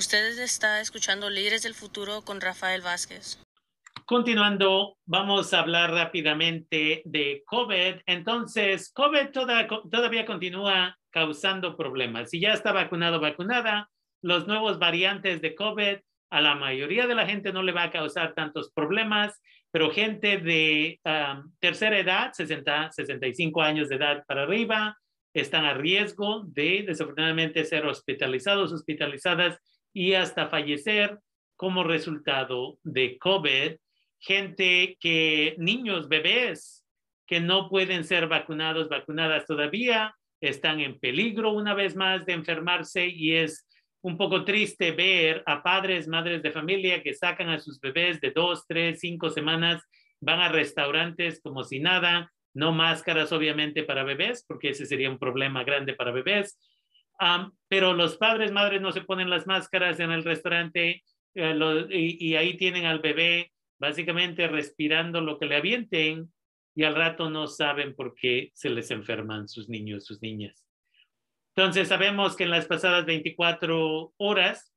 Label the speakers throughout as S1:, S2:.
S1: Ustedes está escuchando Líderes del Futuro con Rafael Vázquez.
S2: Continuando, vamos a hablar rápidamente de COVID. Entonces, COVID toda, todavía continúa causando problemas. Si ya está vacunado, vacunada, los nuevos variantes de COVID a la mayoría de la gente no le va a causar tantos problemas, pero gente de um, tercera edad, 60, 65 años de edad para arriba, están a riesgo de desafortunadamente ser hospitalizados, hospitalizadas y hasta fallecer como resultado de COVID. Gente que, niños, bebés, que no pueden ser vacunados, vacunadas todavía, están en peligro una vez más de enfermarse y es un poco triste ver a padres, madres de familia que sacan a sus bebés de dos, tres, cinco semanas, van a restaurantes como si nada, no máscaras obviamente para bebés, porque ese sería un problema grande para bebés, pero los padres, madres no se ponen las máscaras en el restaurante eh, y, ahí tienen al bebé básicamente respirando lo que le avienten y al rato no saben por qué se les enferman sus niños, sus niñas. Entonces sabemos que en las pasadas 24 horas,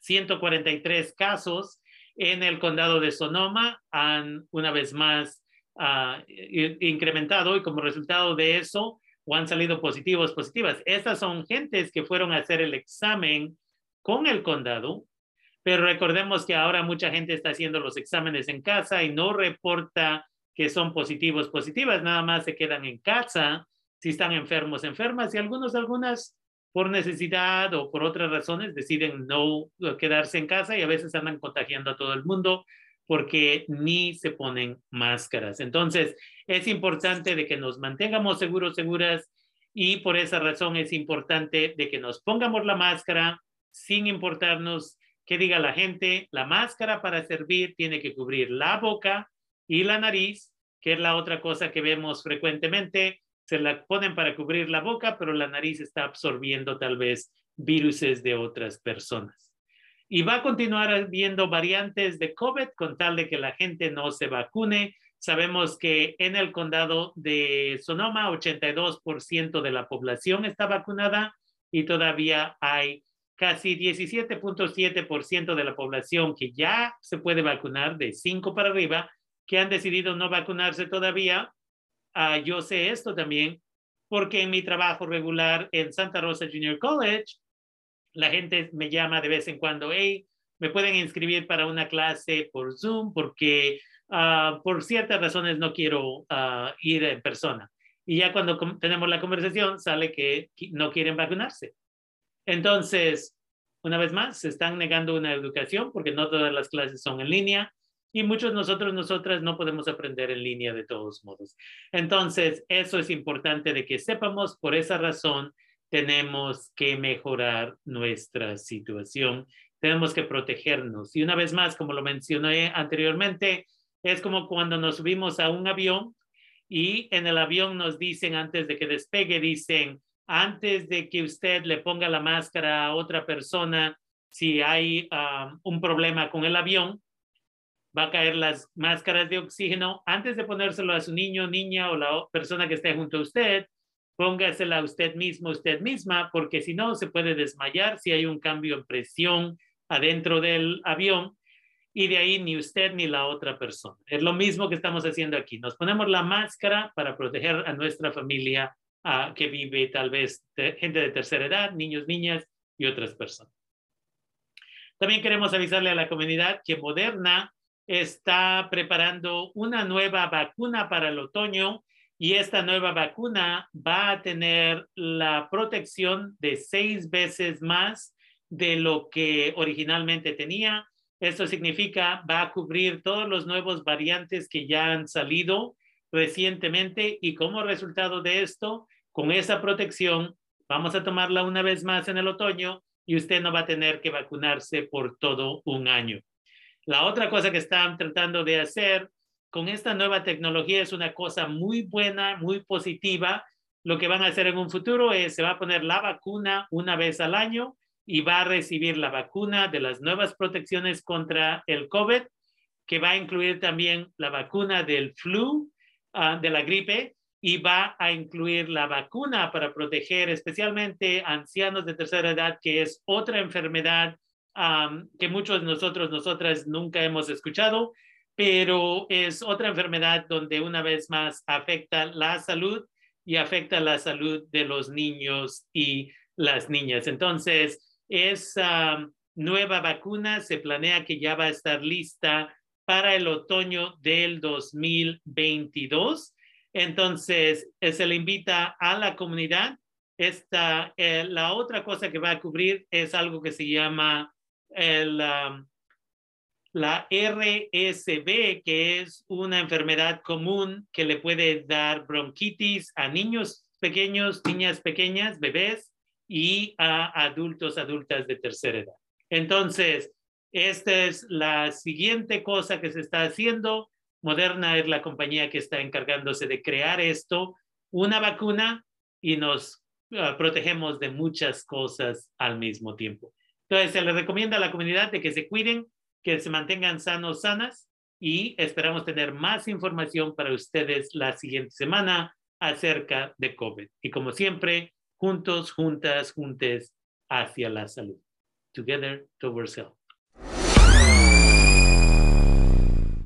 S2: 143 casos en el condado de Sonoma han una vez más uh, incrementado y como resultado de eso o han salido positivos, positivas. Estas son gentes que fueron a hacer el examen con el condado, pero recordemos que ahora mucha gente está haciendo los exámenes en casa y no reporta que son positivos, positivas, nada más se quedan en casa si están enfermos, enfermas, y algunos, algunas por necesidad o por otras razones deciden no quedarse en casa y a veces andan contagiando a todo el mundo porque ni se ponen máscaras. Entonces, es importante de que nos mantengamos seguros, seguras, y por esa razón es importante de que nos pongamos la máscara sin importarnos qué diga la gente. La máscara para servir tiene que cubrir la boca y la nariz, que es la otra cosa que vemos frecuentemente se la ponen para cubrir la boca, pero la nariz está absorbiendo tal vez viruses de otras personas. Y va a continuar habiendo variantes de COVID con tal de que la gente no se vacune. Sabemos que en el condado de Sonoma, 82% de la población está vacunada y todavía hay casi 17.7% de la población que ya se puede vacunar de 5 para arriba, que han decidido no vacunarse todavía Ah, yo sé esto también porque en mi trabajo regular en Santa Rosa Junior College, la gente me llama de vez en cuando, hey, me pueden inscribir para una clase por Zoom porque uh, por ciertas razones no quiero uh, ir en persona. Y ya cuando tenemos la conversación sale que no quieren vacunarse. Entonces, una vez más, se están negando una educación porque no todas las clases son en línea y muchos nosotros, nosotras no podemos aprender en línea de todos modos. Entonces, eso es importante de que sepamos, por esa razón tenemos que mejorar nuestra situación, tenemos que protegernos. Y una vez más, como lo mencioné anteriormente, es como cuando nos subimos a un avión y en el avión nos dicen antes de que despegue, dicen, antes de que usted le ponga la máscara a otra persona, si hay ah, un problema con el avión, va a caer las máscaras de oxígeno. Antes de ponérselo a su niño, niña o la persona que esté junto a usted, póngasela usted mismo, usted misma, porque si no, se puede desmayar si hay un cambio en presión adentro del avión y de ahí ni usted ni la otra persona. Es lo mismo que estamos haciendo aquí. Nos ponemos la máscara para proteger a nuestra familia que vive tal vez gente de tercera edad, niños, niñas y otras personas. También queremos avisarle a la comunidad que Moderna está preparando una nueva vacuna para el otoño y esta nueva vacuna va a tener la protección de seis veces más de lo que originalmente tenía. Esto significa va a cubrir todos los nuevos variantes que ya han salido recientemente y como resultado de esto, con esa protección, vamos a tomarla una vez más en el otoño y usted no va a tener que vacunarse por todo un año. La otra cosa que están tratando de hacer con esta nueva tecnología es una cosa muy buena, muy positiva. Lo que van a hacer en un futuro es, se va a poner la vacuna una vez al año y va a recibir la vacuna de las nuevas protecciones contra el COVID, que va a incluir también la vacuna del flu, ah, de la gripe, y va a incluir la vacuna para proteger especialmente ancianos de tercera edad, que es otra enfermedad um, que muchos de nosotros, nosotras nunca hemos escuchado, pero es otra enfermedad donde una vez más afecta la salud y afecta la salud de los niños y las niñas. Entonces, esa nueva vacuna se planea que ya va a estar lista para el otoño del 2022. Entonces, eh, se le invita a la comunidad. Esta, eh, la otra cosa que va a cubrir es algo que se llama el, la RSV, que es una enfermedad común que le puede dar bronquitis a niños pequeños, niñas pequeñas, bebés y a adultos, adultas de tercera edad. Entonces, esta es la siguiente cosa que se está haciendo. Moderna es la compañía que está encargándose de crear esto, una vacuna y nos ah, protegemos de muchas cosas al mismo tiempo. Entonces, se le recomienda a la comunidad de que se cuiden, que se mantengan sanos, sanas y esperamos tener más información para ustedes la siguiente semana acerca de COVID. Y como siempre, juntos, juntas, juntes hacia la salud. Together towards health.